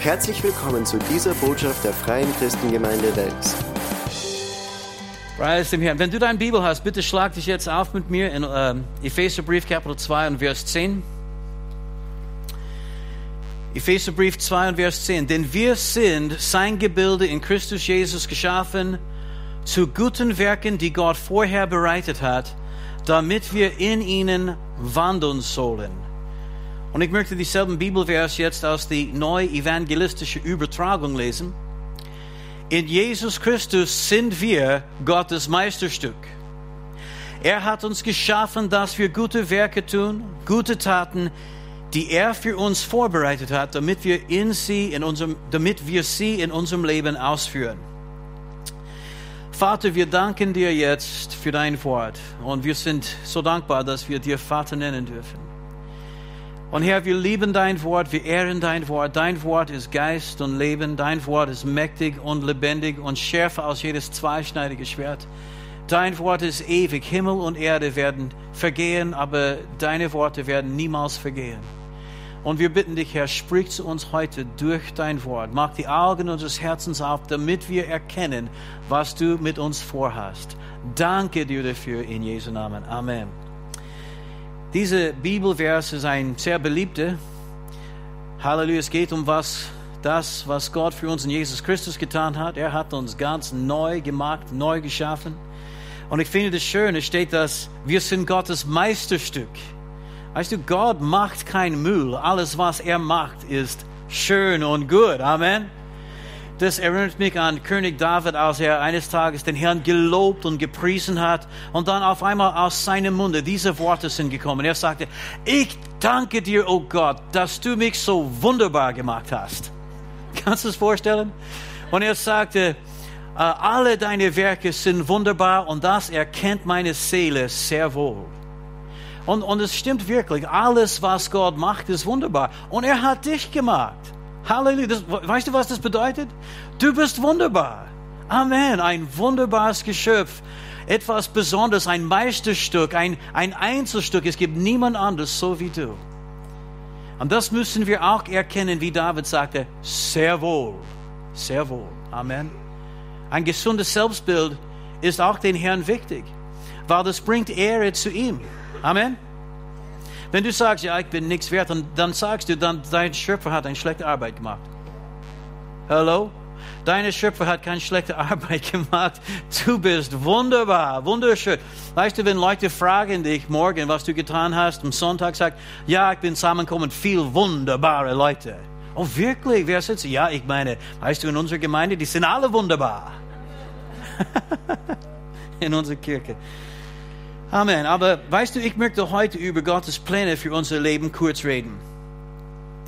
Herzlich willkommen zu dieser Botschaft der Freien Christengemeinde Wels. Preis dem Herrn. Wenn du deine Bibel hast, bitte schlag dich jetzt auf mit mir in ähm, Epheserbrief Kapitel 2 und Vers 10. Epheserbrief 2 und Vers 10. Denn wir sind sein Gebilde in Christus Jesus geschaffen zu guten Werken, die Gott vorher bereitet hat, damit wir in ihnen wandeln sollen. Und ich möchte dieselben Bibelvers jetzt aus der neu evangelistische Übertragung lesen. In Jesus Christus sind wir Gottes Meisterstück. Er hat uns geschaffen, dass wir gute Werke tun, gute Taten, die er für uns vorbereitet hat, damit wir, in sie in unserem, damit wir sie in unserem Leben ausführen. Vater, wir danken dir jetzt für dein Wort und wir sind so dankbar, dass wir dir Vater nennen dürfen. Und Herr, wir lieben dein Wort, wir ehren dein Wort. Dein Wort ist Geist und Leben, dein Wort ist mächtig und lebendig und schärfer als jedes zweischneidige Schwert. Dein Wort ist ewig, Himmel und Erde werden vergehen, aber deine Worte werden niemals vergehen. Und wir bitten dich, Herr, sprich zu uns heute durch dein Wort. Mach die Augen unseres Herzens auf, damit wir erkennen, was du mit uns vorhast. Danke dir dafür in Jesu Namen. Amen. Diese Bibelvers ist ein sehr beliebter. Halleluja, es geht um was, das, was Gott für uns in Jesus Christus getan hat. Er hat uns ganz neu gemacht, neu geschaffen. Und ich finde das schön, es steht, dass wir sind Gottes Meisterstück. Weißt du, Gott macht kein Müll. Alles, was er macht, ist schön und gut. Amen. Das erinnert mich an König David, als er eines Tages den Herrn gelobt und gepriesen hat und dann auf einmal aus seinem Munde diese Worte sind gekommen. Er sagte, ich danke dir, oh Gott, dass du mich so wunderbar gemacht hast. Kannst du es vorstellen? Und er sagte, alle deine Werke sind wunderbar und das erkennt meine Seele sehr wohl. Und, und es stimmt wirklich, alles, was Gott macht, ist wunderbar. Und er hat dich gemacht. Halleluja. Das, weißt du, was das bedeutet? Du bist wunderbar. Amen. Ein wunderbares Geschöpf. Etwas Besonderes, ein Meisterstück, ein, ein Einzelstück. Es gibt niemand anderes so wie du. Und das müssen wir auch erkennen, wie David sagte, sehr wohl, sehr wohl. Amen. Ein gesundes Selbstbild ist auch den Herrn wichtig, weil das bringt Ehre zu ihm. Amen. Wenn du sagst, ja, ich bin nichts wert, dann, dann sagst du, dann, dein Schöpfer hat eine schlechte Arbeit gemacht. Hallo? Deine Schöpfer hat keine schlechte Arbeit gemacht. Du bist wunderbar, wunderschön. Weißt du, wenn Leute fragen dich morgen, was du getan hast, am Sonntag sagt, ja, ich bin zusammengekommen, viel wunderbare Leute. Oh, wirklich? Wer sitzt? Ja, ich meine, weißt du, in unserer Gemeinde, die sind alle wunderbar. in unserer Kirche. Amen. Aber weißt du, ich möchte heute über Gottes Pläne für unser Leben kurz reden.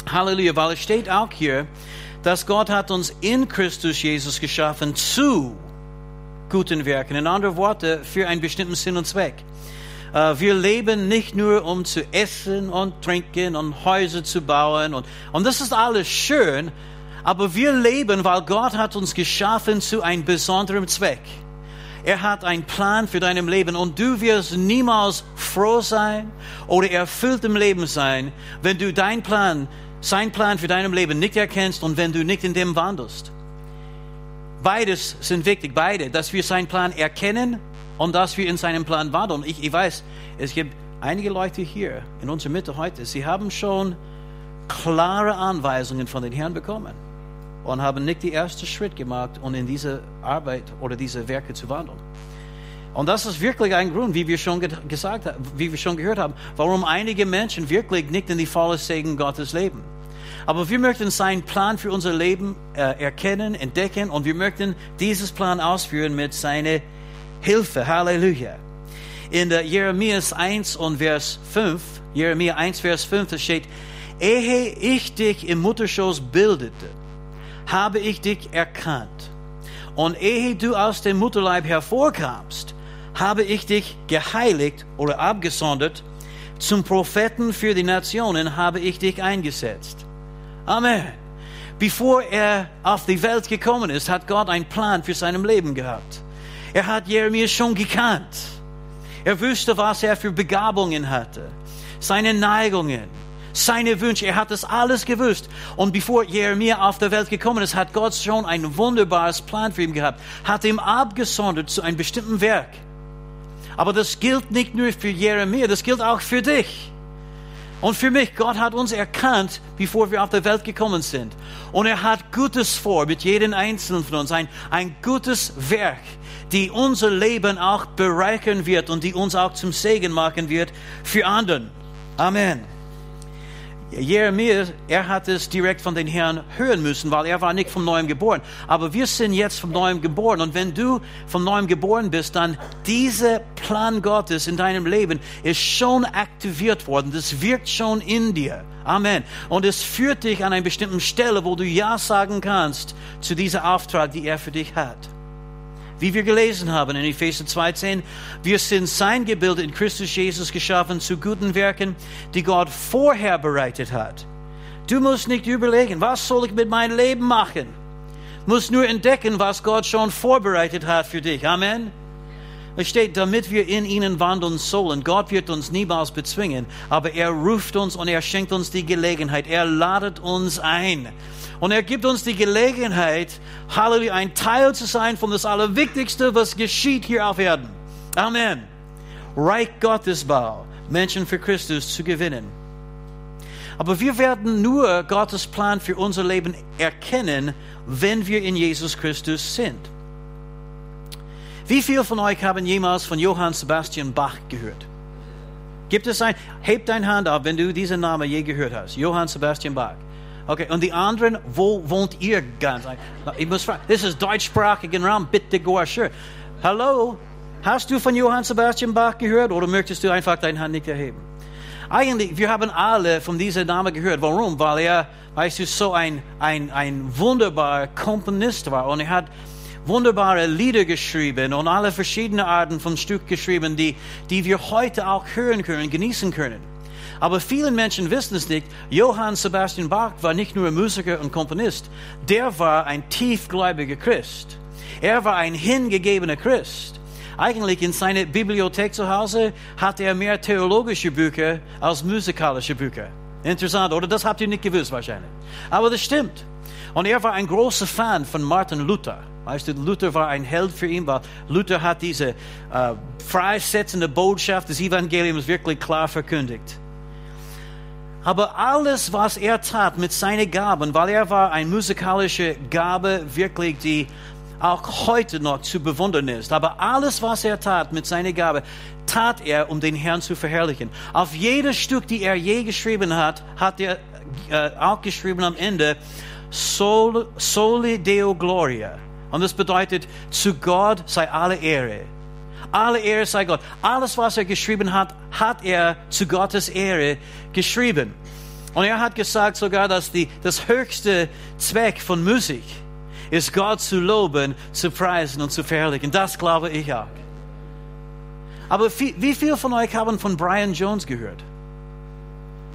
Halleluja, weil es steht auch hier, dass Gott hat uns in Christus Jesus geschaffen zu guten Werken. In anderen Worten, für einen bestimmten Sinn und Zweck. Wir leben nicht nur, um zu essen und trinken und Häuser zu bauen. Und, und das ist alles schön. Aber wir leben, weil Gott hat uns geschaffen zu einem besonderen Zweck. Er hat einen Plan für dein Leben und du wirst niemals froh sein oder erfüllt im Leben sein, wenn du deinen Plan, sein Plan für dein Leben nicht erkennst und wenn du nicht in dem wandelst. Beides sind wichtig, beide, dass wir seinen Plan erkennen und dass wir in seinem Plan wandeln. Ich, ich weiß, es gibt einige Leute hier in unserer Mitte heute, sie haben schon klare Anweisungen von den Herrn bekommen und haben nicht den ersten Schritt gemacht, um in diese Arbeit oder diese Werke zu wandeln. Und das ist wirklich ein Grund, wie wir schon gesagt haben, wie wir schon gehört haben, warum einige Menschen wirklich nicht in die volle Segen Gottes leben. Aber wir möchten seinen Plan für unser Leben äh, erkennen, entdecken und wir möchten dieses Plan ausführen mit seiner Hilfe. Halleluja. In der Jeremias 1 und Vers 5, Jeremia 1, Vers 5, da steht, ehe ich dich im Mutterschoß bildete, habe ich dich erkannt. Und ehe du aus dem Mutterleib hervorkamst, habe ich dich geheiligt oder abgesondert. Zum Propheten für die Nationen habe ich dich eingesetzt. Amen. Bevor er auf die Welt gekommen ist, hat Gott einen Plan für sein Leben gehabt. Er hat Jeremia schon gekannt. Er wusste, was er für Begabungen hatte, seine Neigungen, seine Wünsche. Er hat das alles gewusst. Und bevor Jeremia auf der Welt gekommen ist, hat Gott schon ein wunderbares Plan für ihn gehabt, hat ihm abgesondert zu einem bestimmten Werk. Aber das gilt nicht nur für Jeremia, das gilt auch für dich. Und für mich, Gott hat uns erkannt, bevor wir auf der Welt gekommen sind. Und er hat Gutes vor mit jedem Einzelnen von uns. Ein, ein gutes Werk, die unser Leben auch bereichern wird und die uns auch zum Segen machen wird für anderen. Amen. Jeremia, er hat es direkt von den Herrn hören müssen, weil er war nicht vom Neuem geboren. Aber wir sind jetzt vom Neuem geboren. Und wenn du vom Neuem geboren bist, dann dieser Plan Gottes in deinem Leben ist schon aktiviert worden. Das wirkt schon in dir. Amen. Und es führt dich an einer bestimmten Stelle, wo du Ja sagen kannst zu dieser Auftrag, die er für dich hat wie wir gelesen haben in Epheser 2,10, wir sind sein Gebild in Christus Jesus geschaffen zu guten Werken, die Gott vorher bereitet hat. Du musst nicht überlegen, was soll ich mit meinem Leben machen? Du musst nur entdecken, was Gott schon vorbereitet hat für dich. Amen. Es steht, damit wir in ihnen wandeln sollen. Gott wird uns niemals bezwingen, aber er ruft uns und er schenkt uns die Gelegenheit. Er ladet uns ein. Und er gibt uns die Gelegenheit, Halleluja, ein Teil zu sein von das Allerwichtigste, was geschieht hier auf Erden. Amen. Reich Gottesbau, Menschen für Christus zu gewinnen. Aber wir werden nur Gottes Plan für unser Leben erkennen, wenn wir in Jesus Christus sind. Wie viele von euch haben jemals von Johann Sebastian Bach gehört? Gibt es ein, heb deine Hand auf, wenn du diesen Namen je gehört hast. Johann Sebastian Bach. Okay, und die anderen, wo wohnt ihr ganz? Ich muss fragen, das ist deutschsprachigen Raum, bitte go sure. Hallo, hast du von Johann Sebastian Bach gehört oder möchtest du einfach deine Hand nicht erheben? Eigentlich, wir haben alle von diesem Namen gehört. Warum? Weil er, weißt du, so ein, ein, ein wunderbarer Komponist war und er hat wunderbare Lieder geschrieben und alle verschiedenen Arten von Stück geschrieben, die, die wir heute auch hören können, genießen können. Aber viele Menschen wissen es nicht. Johann Sebastian Bach war nicht nur Musiker und Komponist, der war ein tiefgläubiger Christ. Er war ein hingegebener Christ. Eigentlich in seiner Bibliothek zu Hause hat er mehr theologische Bücher als musikalische Bücher. Interessant, oder? Das habt ihr nicht gewusst wahrscheinlich. Aber das stimmt. Und er war ein großer Fan von Martin Luther. Weißt du, Luther war ein Held für ihn, weil Luther hat diese äh, freisetzende Botschaft des Evangeliums wirklich klar verkündigt. Aber alles, was er tat mit seinen Gaben, weil er war eine musikalische Gabe, wirklich, die auch heute noch zu bewundern ist. Aber alles, was er tat mit seiner Gabe, tat er, um den Herrn zu verherrlichen. Auf jedes Stück, die er je geschrieben hat, hat er äh, auch geschrieben am Ende, Sol, Soli Deo Gloria. Und das bedeutet, zu Gott sei alle Ehre. Alle Ehre sei Gott. Alles, was er geschrieben hat, hat er zu Gottes Ehre geschrieben. Und er hat gesagt sogar, dass die, das höchste Zweck von Musik ist, Gott zu loben, zu preisen und zu verherrlichen. Das glaube ich auch. Aber wie viele von euch haben von Brian Jones gehört?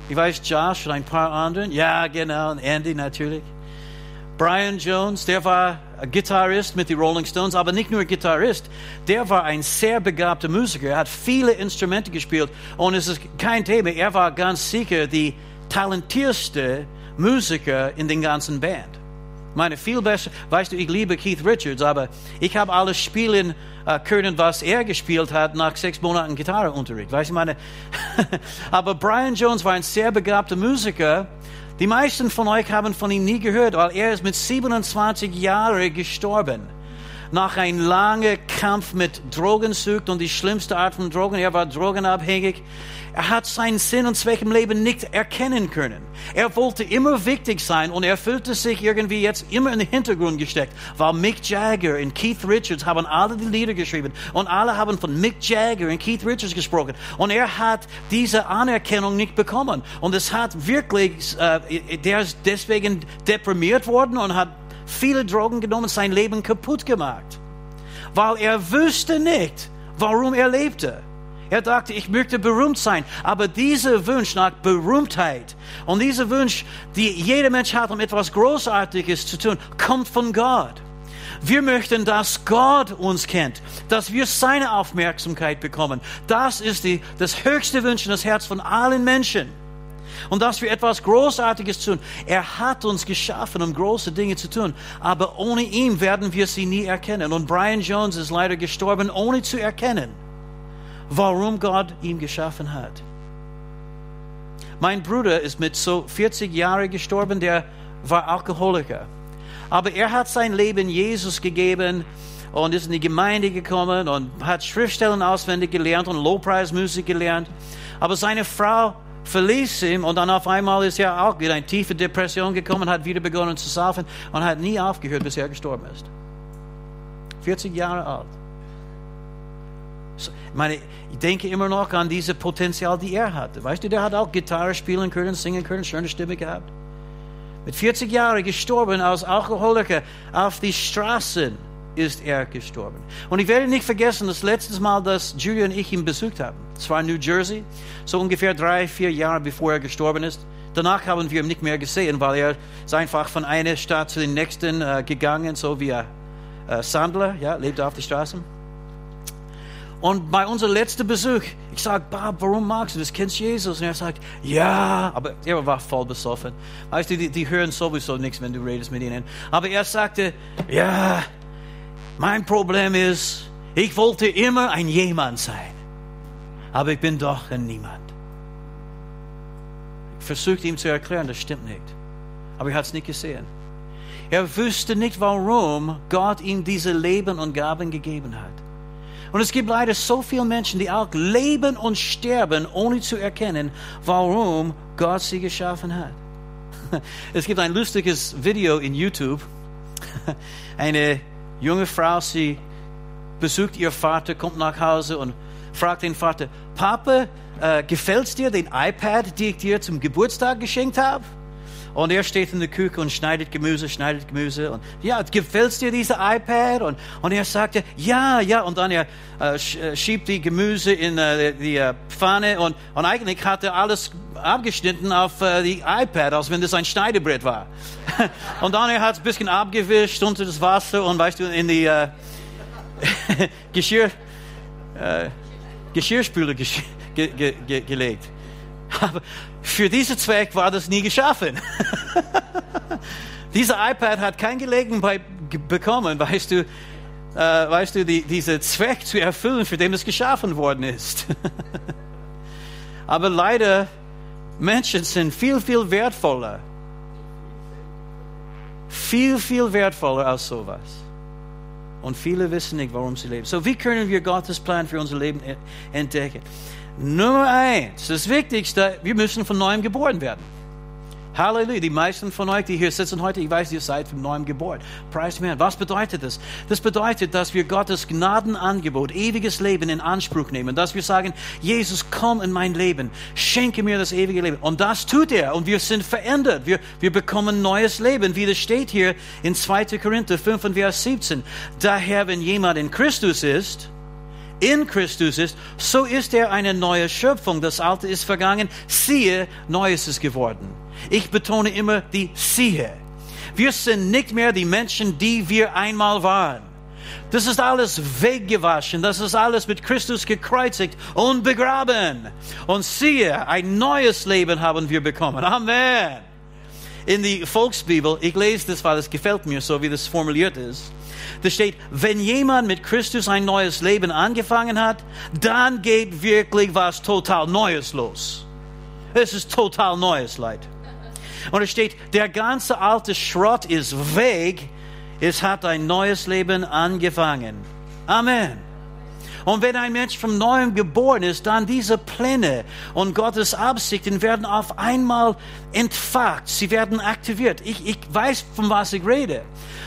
Ich weiß, Josh und ein paar anderen. Ja, genau, und Andy natürlich. Brian Jones, der war Gitarrist mit den Rolling Stones, aber nicht nur Gitarrist, der war ein sehr begabter Musiker. Er hat viele Instrumente gespielt und es ist kein Thema. Er war ganz sicher die talentierste Musiker in den ganzen Band. Meine, viel besser, weißt du, ich liebe Keith Richards, aber ich habe alles spielen äh, können, was er gespielt hat nach sechs Monaten Gitarreunterricht. Weißt du, meine, aber Brian Jones war ein sehr begabter Musiker die meisten von euch haben von ihm nie gehört, weil er ist mit 27 Jahren gestorben. Nach einem langen Kampf mit Drogensucht und die schlimmste Art von Drogen, er war drogenabhängig. Er hat seinen Sinn und Zweck im Leben nicht erkennen können. Er wollte immer wichtig sein und er fühlte sich irgendwie jetzt immer in den Hintergrund gesteckt, weil Mick Jagger und Keith Richards haben alle die Lieder geschrieben und alle haben von Mick Jagger und Keith Richards gesprochen und er hat diese Anerkennung nicht bekommen und es hat wirklich, äh, der ist deswegen deprimiert worden und hat viele Drogen genommen, sein Leben kaputt gemacht, weil er wüsste nicht, warum er lebte. Er dachte, ich möchte berühmt sein. Aber dieser Wunsch nach Berühmtheit und dieser Wunsch, die jeder Mensch hat, um etwas Großartiges zu tun, kommt von Gott. Wir möchten, dass Gott uns kennt, dass wir seine Aufmerksamkeit bekommen. Das ist die, das höchste Wunsch in das Herz von allen Menschen. Und dass wir etwas Großartiges tun. Er hat uns geschaffen, um große Dinge zu tun. Aber ohne ihn werden wir sie nie erkennen. Und Brian Jones ist leider gestorben, ohne zu erkennen, warum Gott ihn geschaffen hat. Mein Bruder ist mit so 40 Jahren gestorben, der war Alkoholiker. Aber er hat sein Leben Jesus gegeben und ist in die Gemeinde gekommen und hat Schriftstellen auswendig gelernt und Lobpreismusik gelernt. Aber seine Frau verließ ihn und dann auf einmal ist er auch wieder in tiefe Depression gekommen, hat wieder begonnen zu saufen und hat nie aufgehört, bis er gestorben ist. 40 Jahre alt. Ich meine, ich denke immer noch an diese Potenzial, die er hatte. Weißt du, der hat auch Gitarre spielen können, singen können, schöne Stimme gehabt. Mit 40 Jahren gestorben als Alkoholiker auf die Straßen ist er gestorben. Und ich werde nicht vergessen, das letzte Mal, dass Julia und ich ihn besucht haben. Es war in New Jersey, so ungefähr drei, vier Jahre bevor er gestorben ist. Danach haben wir ihn nicht mehr gesehen, weil er ist einfach von einer Stadt zu den nächsten äh, gegangen, so wie ein äh, Sandler, ja, lebte auf der Straße. Und bei unserem letzten Besuch, ich sage, Bob, warum magst du das? Kennst Jesus? Und er sagt, ja, aber er war voll besoffen. Weißt du, die, die hören sowieso nichts, wenn du redest mit ihnen. Aber er sagte, ja, mein Problem ist, ich wollte immer ein Jemand sein, aber ich bin doch ein Niemand. Ich versuchte ihm zu erklären, das stimmt nicht. Aber er hat es nicht gesehen. Er wusste nicht, warum Gott ihm diese Leben und Gaben gegeben hat. Und es gibt leider so viele Menschen, die auch leben und sterben, ohne zu erkennen, warum Gott sie geschaffen hat. Es gibt ein lustiges Video in YouTube. Eine junge Frau, sie besucht ihr Vater, kommt nach Hause und fragt den Vater, Papa, äh, gefällt's dir den iPad, den ich dir zum Geburtstag geschenkt habe? Und er steht in der Küche und schneidet Gemüse, schneidet Gemüse. Und ja, gefällt's dir dieser iPad? Und, und er sagte, ja, ja. Und dann er äh, äh schiebt die Gemüse in äh, die äh, Pfanne. Und, und eigentlich hat er alles abgeschnitten auf äh, die iPad, als wenn das ein Schneidebrett war. und dann er hat es ein bisschen abgewischt unter das Wasser und weißt du, in die äh, Geschirr, äh, Geschirrspüler ge ge ge gelegt. Aber für diesen Zweck war das nie geschaffen. Dieser iPad hat kein Gelegenheit bekommen, weißt du, äh, weißt du, die, diesen Zweck zu erfüllen, für den es geschaffen worden ist. Aber leider, Menschen sind viel, viel wertvoller. Viel, viel wertvoller als sowas. Und viele wissen nicht, warum sie leben. So, wie können wir Gottes Plan für unser Leben entdecken? Nummer eins, das Wichtigste, wir müssen von neuem geboren werden. Halleluja. Die meisten von euch, die hier sitzen heute, ich weiß, ihr seid von neuem geboren. Preis mir. Was bedeutet das? Das bedeutet, dass wir Gottes Gnadenangebot, ewiges Leben in Anspruch nehmen. Dass wir sagen, Jesus, komm in mein Leben. Schenke mir das ewige Leben. Und das tut er. Und wir sind verändert. Wir, wir bekommen neues Leben. Wie das steht hier in 2. Korinther 5 und Vers 17. Daher, wenn jemand in Christus ist, in Christus ist, so ist er eine neue Schöpfung. Das Alte ist vergangen, siehe, Neues ist geworden. Ich betone immer die siehe. Wir sind nicht mehr die Menschen, die wir einmal waren. Das ist alles weggewaschen. Das ist alles mit Christus gekreuzigt und begraben. Und siehe, ein neues Leben haben wir bekommen. Amen. In die Volksbibel, ich lese das, weil es gefällt mir, so wie das formuliert ist. Da steht, wenn jemand mit Christus ein neues Leben angefangen hat, dann geht wirklich was total Neues los. Es ist total Neues, Leid. Und es steht, der ganze alte Schrott ist weg, es hat ein neues Leben angefangen. Amen. Und wenn ein Mensch vom Neuem geboren ist, dann diese Pläne und Gottes Absichten werden auf einmal entfacht. Sie werden aktiviert. Ich, ich weiß, von was ich rede.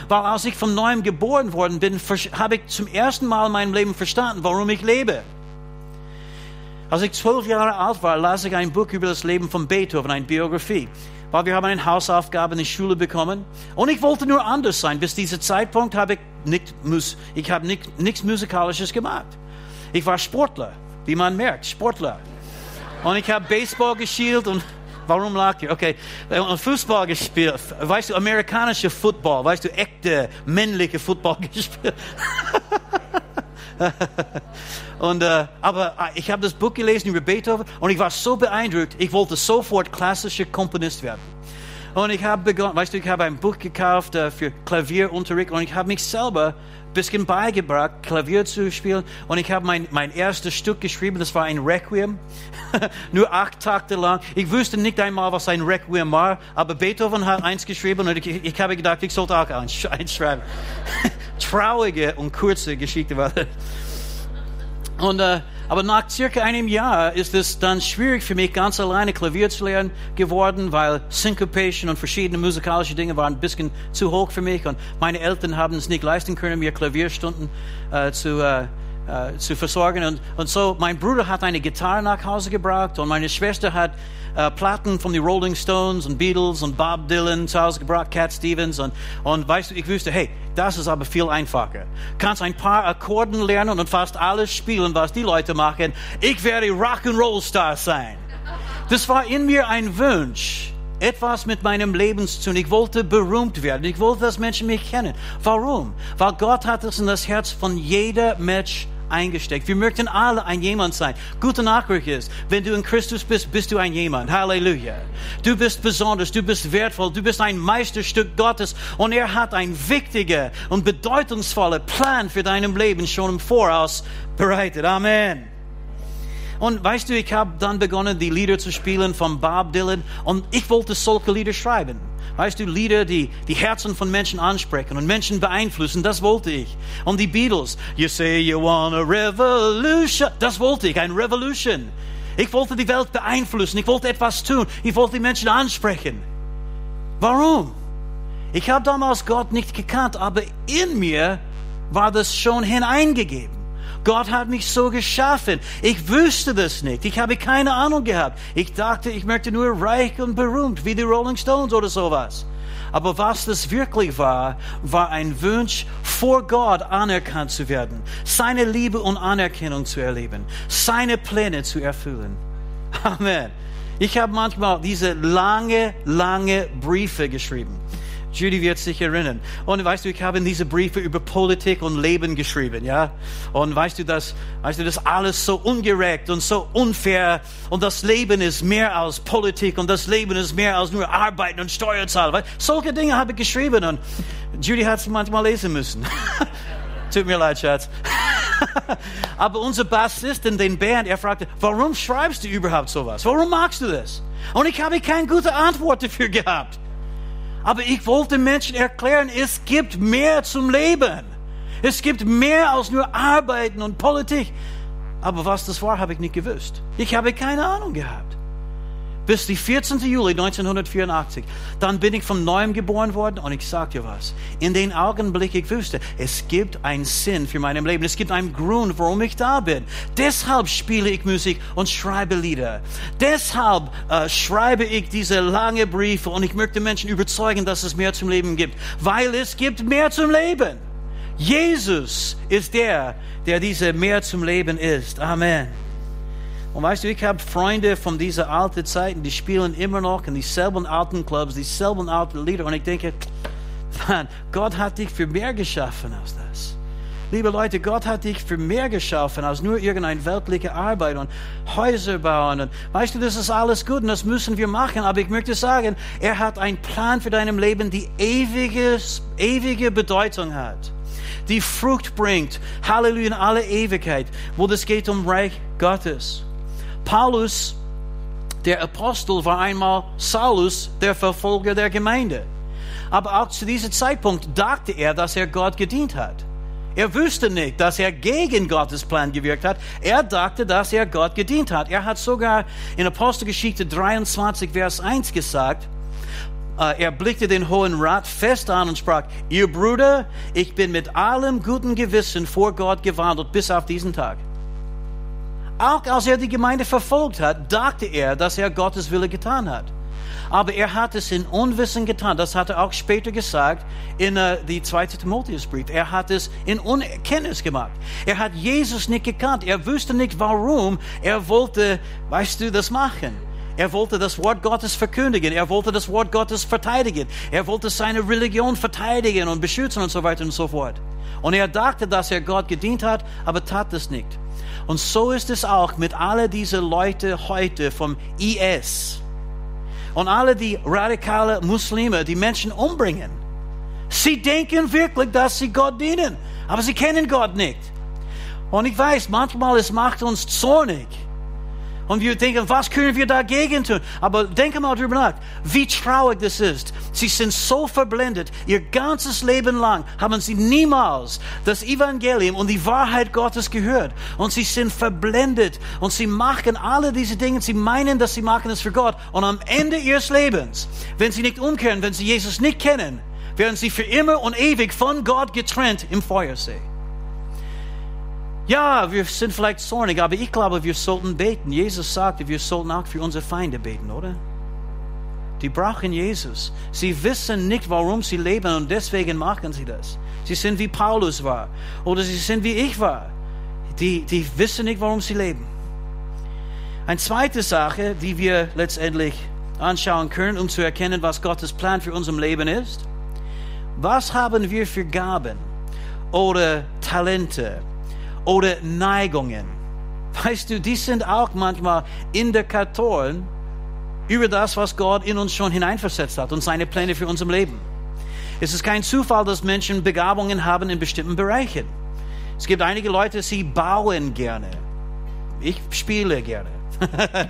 Weil als ich vom Neuem geboren worden bin, habe ich zum ersten Mal in meinem Leben verstanden, warum ich lebe. Als ich zwölf Jahre alt war, las ich ein Buch über das Leben von Beethoven, eine Biografie. Weil wir haben eine Hausaufgabe in der Schule bekommen. Und ich wollte nur anders sein. Bis dieser Zeitpunkt habe ich, nicht, ich habe nicht, nichts Musikalisches gemacht. Ich war Sportler, wie man merkt, Sportler. Und ich habe Baseball gespielt und warum lacht ihr? Okay, und Fußball gespielt. Weißt du, amerikanische Football, weißt du, echte männliche Football gespielt. und, äh, aber äh, ich habe das Buch gelesen über Beethoven und ich war so beeindruckt, ich wollte sofort klassischer Komponist werden. Und ich habe begonnen, weißt du, ich habe ein Buch gekauft äh, für Klavierunterricht und ich habe mich selber bisschen beigebracht, Klavier zu spielen. Und ich habe mein, mein erstes Stück geschrieben, das war ein Requiem, nur acht Takte lang. Ich wusste nicht einmal, was ein Requiem war, aber Beethoven hat eins geschrieben und ich, ich habe gedacht, ich sollte auch eins schreiben. Traurige und kurze Geschichte war das. Und äh, aber nach circa einem Jahr ist es dann schwierig für mich, ganz alleine Klavier zu lernen geworden, weil Syncopation und verschiedene musikalische Dinge waren ein bisschen zu hoch für mich. Und meine Eltern haben es nicht leisten können, mir Klavierstunden äh, zu, äh, äh, zu versorgen. Und, und so, mein Bruder hat eine Gitarre nach Hause gebracht und meine Schwester hat äh, Platten von den Rolling Stones und Beatles und Bob Dylan zu Hause gebracht, Cat Stevens. Und, und weißt du, ich wusste, hey, das ist aber viel einfacher. Kannst ein paar Akkorden lernen und fast alles spielen, was die Leute machen. Ich werde Rock'n'Roll-Star sein. Das war in mir ein Wunsch etwas mit meinem Leben zu tun. Ich wollte berühmt werden. Ich wollte, dass Menschen mich kennen. Warum? Weil Gott hat es in das Herz von jeder Mensch eingesteckt. Wir möchten alle ein Jemand sein. Gute Nachricht ist, wenn du in Christus bist, bist du ein Jemand. Halleluja. Du bist besonders, du bist wertvoll, du bist ein Meisterstück Gottes und er hat ein wichtiger und bedeutungsvoller Plan für dein Leben schon im Voraus bereitet. Amen. Und weißt du, ich habe dann begonnen, die Lieder zu spielen von Bob Dylan und ich wollte solche Lieder schreiben. Weißt du, Lieder, die die Herzen von Menschen ansprechen und Menschen beeinflussen, das wollte ich. Und die Beatles, you say you want a revolution, das wollte ich, ein Revolution. Ich wollte die Welt beeinflussen, ich wollte etwas tun, ich wollte die Menschen ansprechen. Warum? Ich habe damals Gott nicht gekannt, aber in mir war das schon hineingegeben. Gott hat mich so geschaffen. Ich wüsste das nicht. Ich habe keine Ahnung gehabt. Ich dachte, ich möchte nur reich und berühmt, wie die Rolling Stones oder sowas. Aber was das wirklich war, war ein Wunsch, vor Gott anerkannt zu werden, seine Liebe und Anerkennung zu erleben, seine Pläne zu erfüllen. Amen. Ich habe manchmal diese lange, lange Briefe geschrieben. Judy wird sich erinnern. Und weißt du, ich habe diese Briefe über Politik und Leben geschrieben, ja. Und weißt du, das, weißt du, das alles so ungerecht und so unfair. Und das Leben ist mehr als Politik und das Leben ist mehr als nur Arbeiten und Steuerzahlen. Solche Dinge habe ich geschrieben und Judy hat es manchmal lesen müssen. Tut mir leid, Schatz. Aber unser Bassist in den Band, er fragte, warum schreibst du überhaupt sowas? Warum magst du das? Und ich habe keine gute Antwort dafür gehabt. Aber ich wollte Menschen erklären, es gibt mehr zum Leben. Es gibt mehr als nur Arbeiten und Politik. Aber was das war, habe ich nicht gewusst. Ich habe keine Ahnung gehabt. Bis die 14. Juli 1984. Dann bin ich von neuem geboren worden und ich sag dir was. In den Augenblick ich wusste, es gibt einen Sinn für mein Leben. Es gibt einen Grund, warum ich da bin. Deshalb spiele ich Musik und schreibe Lieder. Deshalb äh, schreibe ich diese lange Briefe und ich möchte Menschen überzeugen, dass es mehr zum Leben gibt. Weil es gibt mehr zum Leben. Jesus ist der, der diese mehr zum Leben ist. Amen. Und weißt du, ich habe Freunde von dieser alten Zeiten, die spielen immer noch in dieselben alten Clubs, dieselben alten Lieder. Und ich denke, man, Gott hat dich für mehr geschaffen als das. Liebe Leute, Gott hat dich für mehr geschaffen als nur irgendeine weltliche Arbeit und Häuser bauen. Und weißt du, das ist alles gut und das müssen wir machen. Aber ich möchte sagen, er hat einen Plan für deinem Leben, die ewiges, ewige Bedeutung hat. Die Frucht bringt. Halleluja in alle Ewigkeit, wo das geht um Reich Gottes. Paulus, der Apostel, war einmal Saulus, der Verfolger der Gemeinde. Aber auch zu diesem Zeitpunkt dachte er, dass er Gott gedient hat. Er wusste nicht, dass er gegen Gottes Plan gewirkt hat. Er dachte, dass er Gott gedient hat. Er hat sogar in Apostelgeschichte 23, Vers 1 gesagt, äh, er blickte den Hohen Rat fest an und sprach, ihr Bruder, ich bin mit allem guten Gewissen vor Gott gewandelt bis auf diesen Tag. Auch als er die Gemeinde verfolgt hat, dachte er, dass er Gottes Wille getan hat. Aber er hat es in Unwissen getan. Das hat er auch später gesagt in uh, die zweite Timotheusbrief. Er hat es in Unerkenntnis gemacht. Er hat Jesus nicht gekannt. Er wusste nicht, warum er wollte, weißt du, das machen. Er wollte das Wort Gottes verkündigen. Er wollte das Wort Gottes verteidigen. Er wollte seine Religion verteidigen und beschützen und so weiter und so fort. Und er dachte, dass er Gott gedient hat, aber tat es nicht. Und so ist es auch mit all diesen Leute heute vom IS und alle die radikale Muslime, die Menschen umbringen. Sie denken wirklich, dass sie Gott dienen, aber sie kennen Gott nicht. Und ich weiß, manchmal es macht uns zornig. Und wir denken, was können wir dagegen tun? Aber denke mal drüber nach, wie traurig das ist. Sie sind so verblendet. Ihr ganzes Leben lang haben sie niemals das Evangelium und die Wahrheit Gottes gehört. Und sie sind verblendet. Und sie machen alle diese Dinge. Sie meinen, dass sie machen es für Gott. Und am Ende ihres Lebens, wenn sie nicht umkehren, wenn sie Jesus nicht kennen, werden sie für immer und ewig von Gott getrennt im Feuersee. Ja, wir sind vielleicht zornig, aber ich glaube, wir sollten beten. Jesus sagte, wir sollten auch für unsere Feinde beten, oder? Die brauchen Jesus. Sie wissen nicht, warum sie leben und deswegen machen sie das. Sie sind wie Paulus war oder sie sind wie ich war. Die, die wissen nicht, warum sie leben. Eine zweite Sache, die wir letztendlich anschauen können, um zu erkennen, was Gottes Plan für unser Leben ist. Was haben wir für Gaben oder Talente? Oder Neigungen. Weißt du, die sind auch manchmal Indikatoren über das, was Gott in uns schon hineinversetzt hat und seine Pläne für unser Leben. Es ist kein Zufall, dass Menschen Begabungen haben in bestimmten Bereichen. Es gibt einige Leute, sie bauen gerne. Ich spiele gerne.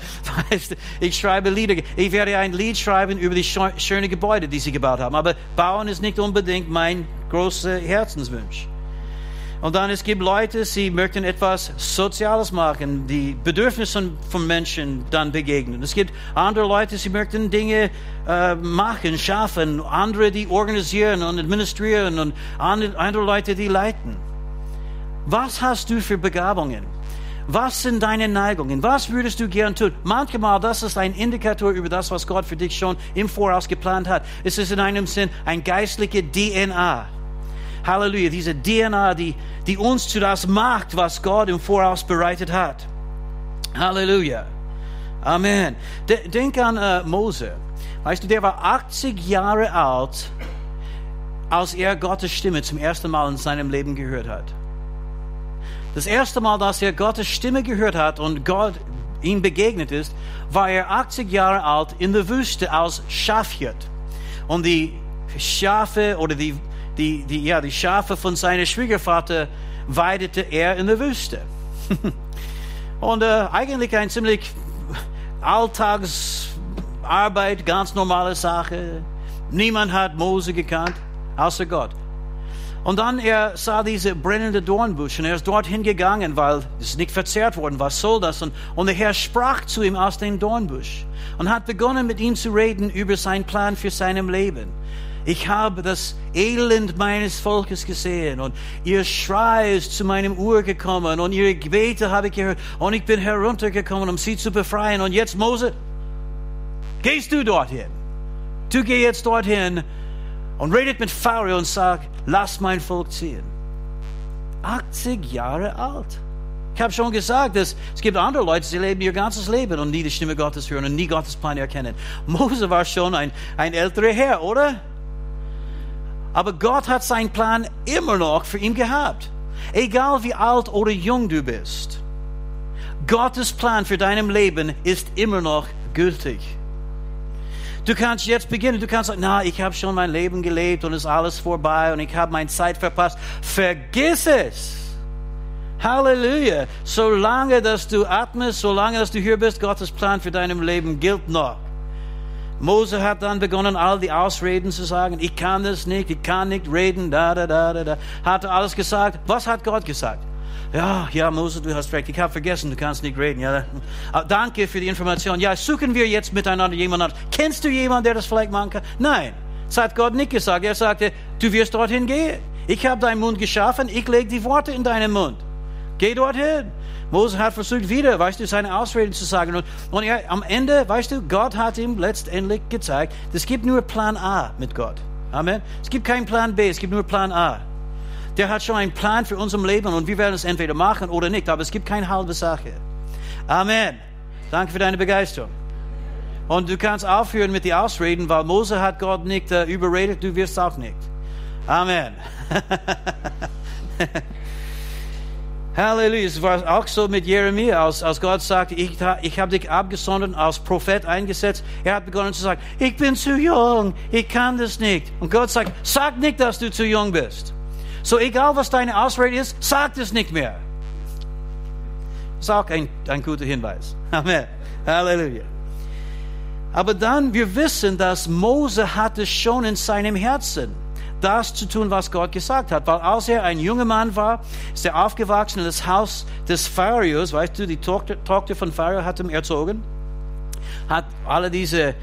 ich schreibe Lieder. Ich werde ein Lied schreiben über die schönen Gebäude, die sie gebaut haben. Aber bauen ist nicht unbedingt mein großer Herzenswunsch. Und dann es gibt Leute, sie möchten etwas Soziales machen, die Bedürfnisse von Menschen dann begegnen. Es gibt andere Leute, sie möchten Dinge äh, machen, schaffen, andere, die organisieren und administrieren und andere Leute, die leiten. Was hast du für Begabungen? Was sind deine Neigungen? Was würdest du gern tun? Manchmal, das ist ein Indikator über das, was Gott für dich schon im Voraus geplant hat. Es ist in einem Sinn ein geistliche DNA. Halleluja, diese DNA, die, die uns zu das macht, was Gott im Voraus bereitet hat. Halleluja. Amen. Denk an uh, Mose. Weißt du, der war 80 Jahre alt, als er Gottes Stimme zum ersten Mal in seinem Leben gehört hat. Das erste Mal, dass er Gottes Stimme gehört hat und Gott ihm begegnet ist, war er 80 Jahre alt in der Wüste als Schafhirt. Und die Schafe oder die die, die, ja, die Schafe von seinem Schwiegervater weidete er in der Wüste. Und äh, eigentlich ein ziemlich Alltagsarbeit, ganz normale Sache. Niemand hat Mose gekannt, außer Gott. Und dann er sah diese brennende Dornbusch und er ist dorthin gegangen, weil es nicht verzehrt worden. Was soll das? Und, und der Herr sprach zu ihm aus dem Dornbusch und hat begonnen mit ihm zu reden über seinen Plan für sein Leben. Ich habe das Elend meines Volkes gesehen und ihr Schrei ist zu meinem Ohr gekommen und ihre Gebete habe ich gehört und ich bin heruntergekommen, um sie zu befreien. Und jetzt, Mose, gehst du dorthin. Du geh jetzt dorthin und redet mit Pharao und sag, lass mein Volk ziehen. 80 Jahre alt. Ich habe schon gesagt, dass es gibt andere Leute, die leben ihr ganzes Leben und nie die Stimme Gottes hören und nie Gottes Plan erkennen. Mose war schon ein, ein älterer Herr, oder? Aber Gott hat seinen Plan immer noch für ihn gehabt. Egal wie alt oder jung du bist. Gottes Plan für deinem Leben ist immer noch gültig. Du kannst jetzt beginnen, du kannst sagen, na, ich habe schon mein Leben gelebt und ist alles vorbei und ich habe meine Zeit verpasst. Vergiss es. Halleluja. Solange dass du atmest, solange dass du hier bist, Gottes Plan für deinem Leben gilt noch. Mose hat dann begonnen, all die Ausreden zu sagen. Ich kann das nicht, ich kann nicht reden, da, da, da, da, da. Hat alles gesagt? Was hat Gott gesagt? Ja, ja, Mose, du hast recht. Ich habe vergessen, du kannst nicht reden. Ja, ah, danke für die Information. Ja, suchen wir jetzt miteinander jemanden. Kennst du jemanden, der das vielleicht machen kann? Nein, das hat Gott nicht gesagt. Er sagte, du wirst dorthin gehen. Ich habe deinen Mund geschaffen, ich lege die Worte in deinen Mund. Geh dorthin. Mose hat versucht, wieder, weißt du, seine Ausreden zu sagen. Und, und er, am Ende, weißt du, Gott hat ihm letztendlich gezeigt, es gibt nur Plan A mit Gott. Amen. Es gibt keinen Plan B, es gibt nur Plan A. Der hat schon einen Plan für unser Leben und wir werden es entweder machen oder nicht, aber es gibt keine halbe Sache. Amen. Danke für deine Begeisterung. Und du kannst aufhören mit den Ausreden, weil Mose hat Gott nicht äh, überredet, du wirst auch nicht. Amen. Halleluja. Es war auch so mit Jeremia, als, als Gott sagte, ich, ich habe dich abgesondert, als Prophet eingesetzt. Er hat begonnen zu sagen, ich bin zu jung, ich kann das nicht. Und Gott sagt, sag nicht, dass du zu jung bist. So egal, was deine Ausrede ist, sag das nicht mehr. Das ist auch ein, ein guter Hinweis. Amen. Halleluja. Aber dann, wir wissen, dass Mose hatte schon in seinem Herzen das zu tun, was Gott gesagt hat. Weil als er ein junger Mann war, ist er aufgewachsen in das Haus des Pharaos. Weißt du, die Tochter, von Pharao hat ihn erzogen. Hat alle diese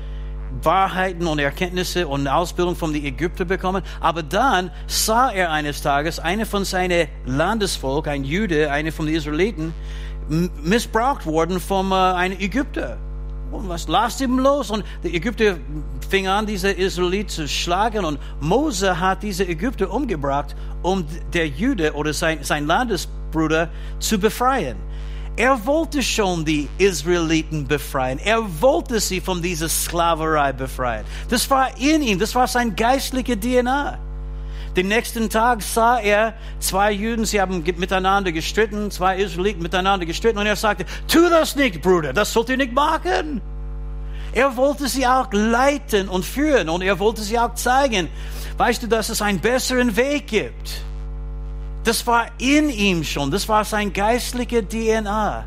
Wahrheiten und Erkenntnisse und Ausbildung von den Ägyptern bekommen. Aber dann sah er eines Tages eine von seinem Landesvolk, ein Jude, eine von den Israeliten, missbraucht worden von äh, einem Ägypter. Und was lasst ihm los? Und die Ägypter fing an, diese Israelit zu schlagen. Und Mose hat diese Ägypter umgebracht, um der Jude oder sein, sein Landesbruder zu befreien. Er wollte schon die Israeliten befreien. Er wollte sie von dieser Sklaverei befreien. Das war in ihm, das war sein geistliche DNA. Den nächsten Tag sah er zwei Juden, sie haben miteinander gestritten, zwei Israeliten miteinander gestritten und er sagte, tu das nicht, Bruder, das sollt ihr nicht machen. Er wollte sie auch leiten und führen und er wollte sie auch zeigen, weißt du, dass es einen besseren Weg gibt. Das war in ihm schon, das war sein geistlicher DNA.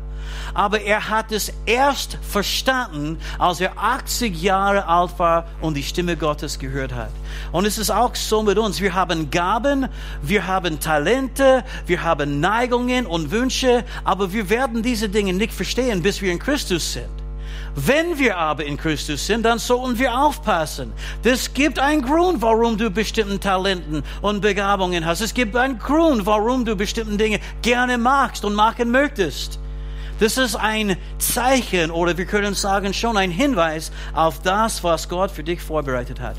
Aber er hat es erst verstanden, als er 80 Jahre alt war und die Stimme Gottes gehört hat. Und es ist auch so mit uns. Wir haben Gaben, wir haben Talente, wir haben Neigungen und Wünsche, aber wir werden diese Dinge nicht verstehen, bis wir in Christus sind. Wenn wir aber in Christus sind, dann sollten wir aufpassen. Es gibt einen Grund, warum du bestimmten Talenten und Begabungen hast. Es gibt einen Grund, warum du bestimmte Dinge gerne magst und machen möchtest. Das ist ein Zeichen oder wir können sagen schon ein Hinweis auf das, was Gott für dich vorbereitet hat.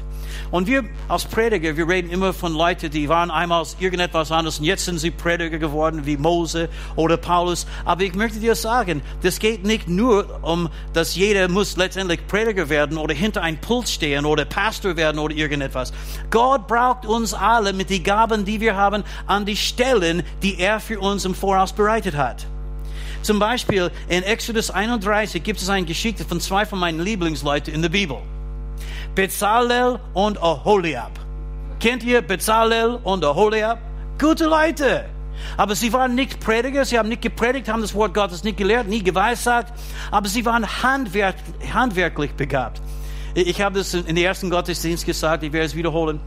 Und wir als Prediger, wir reden immer von Leuten, die waren einmal irgendetwas anderes und jetzt sind sie Prediger geworden wie Mose oder Paulus. Aber ich möchte dir sagen, das geht nicht nur um, dass jeder muss letztendlich Prediger werden oder hinter ein Pult stehen oder Pastor werden oder irgendetwas. Gott braucht uns alle mit den Gaben, die wir haben, an die Stellen, die er für uns im Voraus bereitet hat. Zum Beispiel in Exodus 31 gibt es eine Geschichte von zwei von meinen Lieblingsleuten in der Bibel. Bezalel und Oholiab. Kennt ihr Bezalel und Oholiab? Gute Leute. Aber sie waren nicht Prediger, sie haben nicht gepredigt, haben das Wort Gottes nicht gelehrt, nie geweissagt, aber sie waren handwerk, handwerklich begabt. Ich habe das in den ersten Gottesdienst gesagt, ich werde es wiederholen.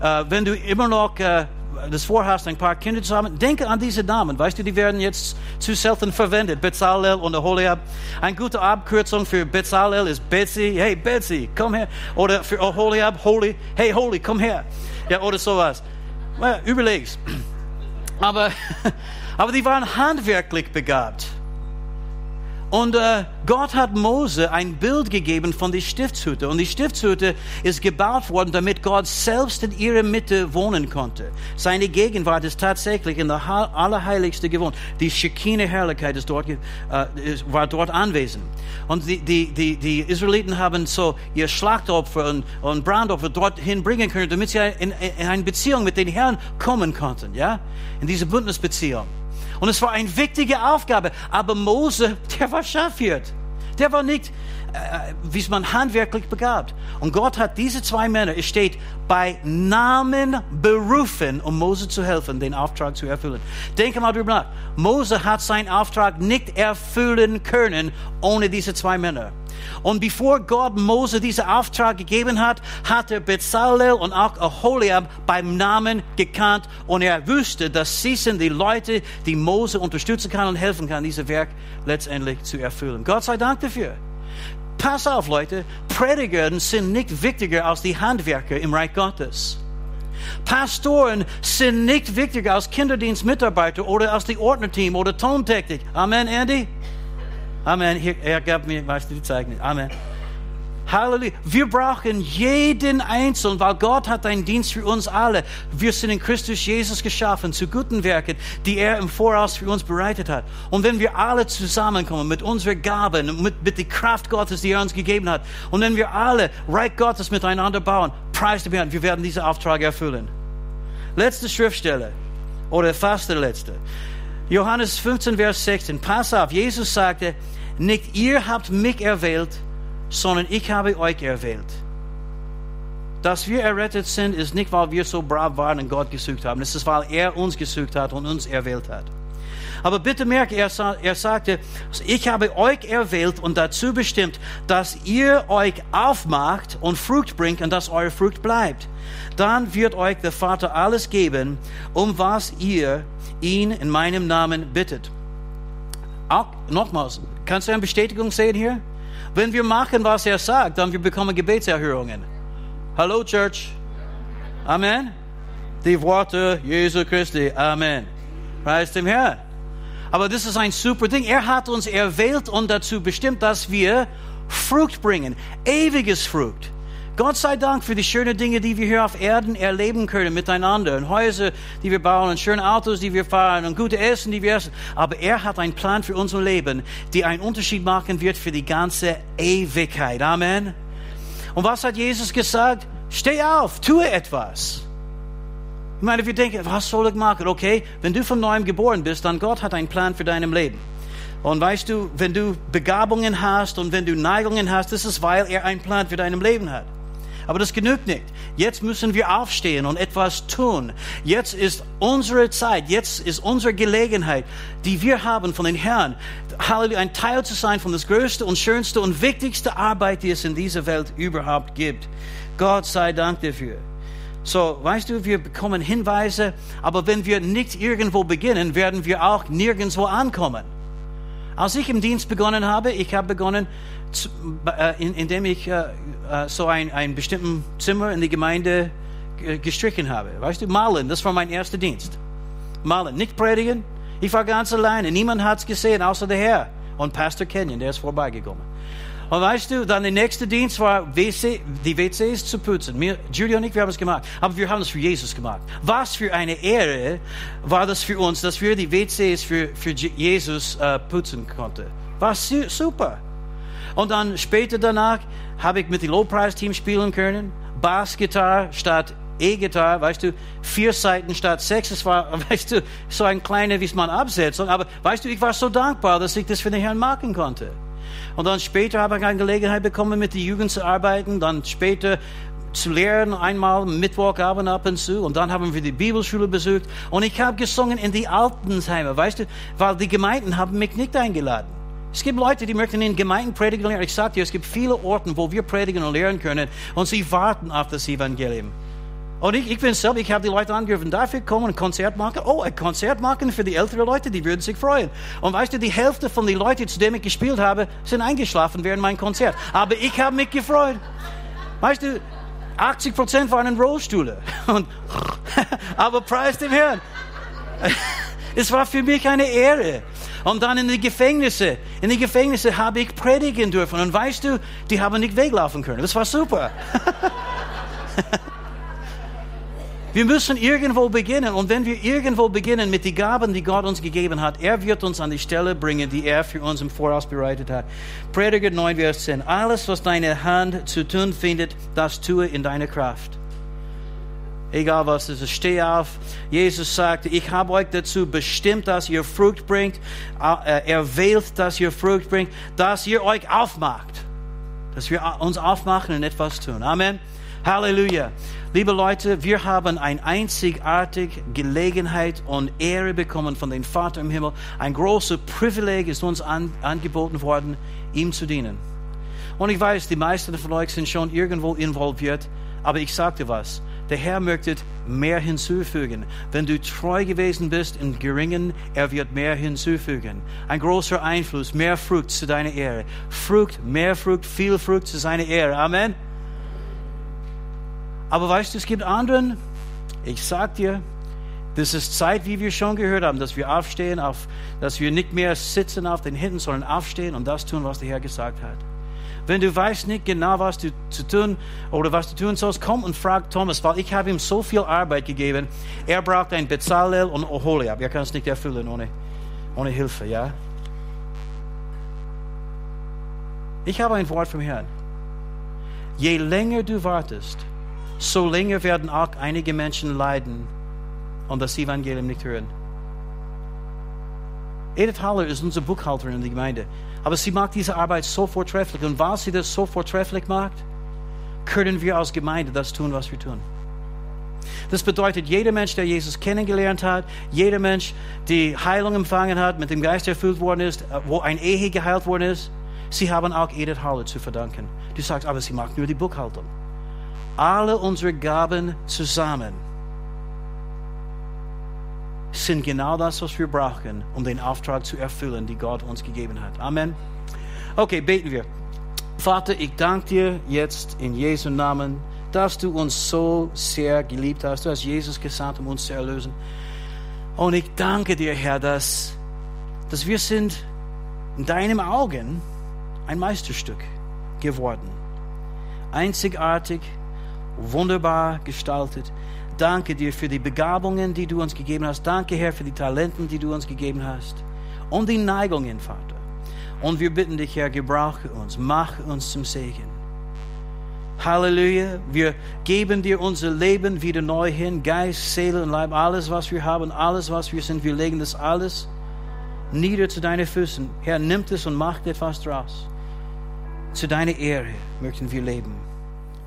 Äh, wenn du immer noch äh, das vorhast, ein paar Kinder zu haben, denke an diese Namen. Weißt du, die werden jetzt zu selten verwendet. Bezalel und Oholiab. Eine gute Abkürzung für Bezalel ist Betsy. Hey, Betsy, komm her. Oder für Oholiab, Holy. Hey, Holy, komm her. Ja, oder sowas. Überleg's. Aber, aber die waren handwerklich begabt. Und äh, Gott hat Mose ein Bild gegeben von der Stiftshütte. Und die Stiftshütte ist gebaut worden, damit Gott selbst in ihrer Mitte wohnen konnte. Seine Gegenwart ist tatsächlich in der Allerheiligste gewohnt. Die Shekinah Herrlichkeit ist dort, äh, war dort anwesend. Und die, die, die, die Israeliten haben so ihr Schlachtopfer und, und Brandopfer dorthin bringen können, damit sie in, in eine Beziehung mit den Herrn kommen konnten. Ja? In diese Bündnisbeziehung. Und es war eine wichtige Aufgabe. Aber Mose, der war Schafhirt. Der war nicht, äh, wie man handwerklich begabt. Und Gott hat diese zwei Männer, es steht, bei Namen berufen, um Mose zu helfen, den Auftrag zu erfüllen. Denke mal drüber nach. Mose hat seinen Auftrag nicht erfüllen können ohne diese zwei Männer. Und bevor Gott Mose diesen Auftrag gegeben hat, hat er Bezalel und auch Aholiab beim Namen gekannt und er wusste, dass sie sind die Leute, die Mose unterstützen kann und helfen kann, dieses Werk letztendlich zu erfüllen. Gott sei Dank dafür. Pass auf, Leute, Prediger sind nicht wichtiger als die Handwerker im Reich Gottes. Pastoren sind nicht wichtiger als Kinderdienstmitarbeiter oder als die Ordnerteam oder Tontechnik. Amen, Andy? Amen. Er gab mir, weißt du, die Zeichen. Amen. Halleluja. Wir brauchen jeden Einzelnen, weil Gott hat einen Dienst für uns alle. Wir sind in Christus Jesus geschaffen zu guten Werken, die er im Voraus für uns bereitet hat. Und wenn wir alle zusammenkommen mit unseren Gaben, mit, mit der Kraft Gottes, die er uns gegeben hat, und wenn wir alle Reich Gottes miteinander bauen, preis dem Herrn, wir werden diesen Auftrag erfüllen. Letzte Schriftstelle. Oder fast der letzte. Johannes 15, Vers 16. Pass auf, Jesus sagte, nicht ihr habt mich erwählt, sondern ich habe euch erwählt. Dass wir errettet sind, ist nicht, weil wir so brav waren und Gott gesucht haben. Es ist, weil er uns gesucht hat und uns erwählt hat. Aber bitte merke, er, er sagte, ich habe euch erwählt und dazu bestimmt, dass ihr euch aufmacht und Frucht bringt und dass eure Frucht bleibt. Dann wird euch der Vater alles geben, um was ihr ihn in meinem Namen bittet. Auch, nochmals, kannst du eine Bestätigung sehen hier? Wenn wir machen, was er sagt, dann wir bekommen Gebetserhörungen. Hallo Church. Amen. Die Worte Jesu Christi. Amen. Preis dem Herrn. Aber das ist ein super Ding. Er hat uns erwählt und dazu bestimmt, dass wir Frucht bringen. Ewiges Frucht. Gott sei Dank für die schönen Dinge, die wir hier auf Erden erleben können miteinander. Und Häuser, die wir bauen, und schöne Autos, die wir fahren, und gute Essen, die wir essen. Aber er hat einen Plan für unser Leben, die einen Unterschied machen wird für die ganze Ewigkeit. Amen. Und was hat Jesus gesagt? Steh auf, tue etwas. Ich meine, wir denken, was soll ich machen? Okay, wenn du von neuem geboren bist, dann Gott hat einen Plan für dein Leben. Und weißt du, wenn du Begabungen hast und wenn du Neigungen hast, das ist, weil er einen Plan für dein Leben hat. Aber das genügt nicht. Jetzt müssen wir aufstehen und etwas tun. Jetzt ist unsere Zeit, jetzt ist unsere Gelegenheit, die wir haben von den Herrn, Halleluja, ein Teil zu sein von das größte und schönste und wichtigste Arbeit, die es in dieser Welt überhaupt gibt. Gott sei Dank dafür. So, weißt du, wir bekommen Hinweise, aber wenn wir nicht irgendwo beginnen, werden wir auch nirgendwo ankommen. Als ich im Dienst begonnen habe, ich habe begonnen, äh, indem ich äh, äh, so ein, ein bestimmtes Zimmer in die Gemeinde gestrichen habe. Weißt du, malen, das war mein erster Dienst. Malen, nicht predigen. Ich war ganz alleine, niemand hat es gesehen, außer der Herr und Pastor Kenyon, der ist vorbeigekommen. Und weißt du, dann der nächste Dienst war, WC, die WCs zu putzen. Mir, Julia und ich, wir haben es gemacht. Aber wir haben es für Jesus gemacht. Was für eine Ehre war das für uns, dass wir die WCs für, für Jesus äh, putzen konnten. War super. Und dann später danach habe ich mit dem Low-Price-Team spielen können. Bassgitarre statt E-Gitarre, weißt du, vier Seiten statt sechs. Es war, weißt du, so ein kleiner, wie es man Absetzung. Aber weißt du, ich war so dankbar, dass ich das für den Herrn machen konnte. Und dann später habe ich eine Gelegenheit bekommen, mit der Jugend zu arbeiten. Dann später zu lehren, einmal Mittwochabend ab und zu. Und dann haben wir die Bibelschule besucht. Und ich habe gesungen in die Altenheime, weißt du, weil die Gemeinden haben mich nicht eingeladen. Es gibt Leute, die möchten in Gemeinden predigen lernen. Ich sage dir, es gibt viele Orte, wo wir predigen und lehren können. Und sie warten auf das Evangelium. Und ich, ich bin selbst, ich habe die Leute angerufen, darf ich kommen, ein Konzert machen? Oh, ein Konzert machen für die älteren Leute, die würden sich freuen. Und weißt du, die Hälfte von den Leuten, zu denen ich gespielt habe, sind eingeschlafen während meinem Konzert. Aber ich habe mich gefreut. Weißt du, 80 Prozent waren in Rollstühle. Und, aber preis dem Herrn. Es war für mich eine Ehre. Und dann in die Gefängnisse. In die Gefängnisse habe ich predigen dürfen. Und weißt du, die haben nicht weglaufen können. Das war super. Wir müssen irgendwo beginnen. Und wenn wir irgendwo beginnen mit den Gaben, die Gott uns gegeben hat, er wird uns an die Stelle bringen, die er für uns im Voraus bereitet hat. Prediger 9, Vers 10. Alles, was deine Hand zu tun findet, das tue in deiner Kraft. Egal was es ist, steh auf. Jesus sagte, ich habe euch dazu bestimmt, dass ihr Frucht bringt, äh, erwählt, dass ihr Frucht bringt, dass ihr euch aufmacht. Dass wir uns aufmachen und etwas tun. Amen. Halleluja. Liebe Leute, wir haben eine einzigartige Gelegenheit und Ehre bekommen von dem Vater im Himmel. Ein großes Privileg ist uns an, angeboten worden, ihm zu dienen. Und ich weiß, die meisten von euch sind schon irgendwo involviert, aber ich sagte was. Der Herr möchte mehr hinzufügen. Wenn du treu gewesen bist in geringen, er wird mehr hinzufügen. Ein großer Einfluss, mehr Frucht zu deiner Ehre. Frucht, mehr Frucht, viel Frucht zu seiner Ehre. Amen. Aber weißt du, es gibt anderen, ich sag dir, das ist Zeit, wie wir schon gehört haben, dass wir aufstehen, auf, dass wir nicht mehr sitzen auf den Händen, sondern aufstehen und das tun, was der Herr gesagt hat. Wenn du weißt nicht genau, was du zu tun oder was du tun sollst, komm und frag Thomas, weil ich habe ihm so viel Arbeit gegeben. Er braucht ein Bezalel und Oholiab. Er kann es nicht erfüllen ohne, ohne Hilfe, ja? Ich habe ein Wort vom Herrn. Je länger du wartest, so länger werden auch einige Menschen leiden und das Evangelium nicht hören. Edith Haller ist unsere Buchhalterin in der Gemeinde. Aber sie macht diese Arbeit so vortrefflich. Und weil sie das so vortrefflich macht, können wir als Gemeinde das tun, was wir tun. Das bedeutet, jeder Mensch, der Jesus kennengelernt hat, jeder Mensch, der Heilung empfangen hat, mit dem Geist erfüllt worden ist, wo ein Ehe geheilt worden ist, sie haben auch Edith Haller zu verdanken. Du sagst, aber sie macht nur die Buchhaltung. Alle unsere Gaben zusammen sind genau das, was wir brauchen, um den Auftrag zu erfüllen, den Gott uns gegeben hat. Amen. Okay, beten wir. Vater, ich danke dir jetzt in Jesu Namen, dass du uns so sehr geliebt hast. Du hast Jesus gesandt, um uns zu erlösen. Und ich danke dir, Herr, dass, dass wir sind in deinem Augen ein Meisterstück geworden. Einzigartig, wunderbar gestaltet. Danke dir für die Begabungen, die du uns gegeben hast. Danke, Herr, für die Talenten, die du uns gegeben hast. Und die Neigungen, Vater. Und wir bitten dich, Herr, gebrauche uns, mach uns zum Segen. Halleluja. Wir geben dir unser Leben wieder neu hin. Geist, Seele und Leib, alles, was wir haben, alles, was wir sind. Wir legen das alles nieder zu deinen Füßen. Herr, nimm es und mach etwas draus. Zu deiner Ehre möchten wir leben.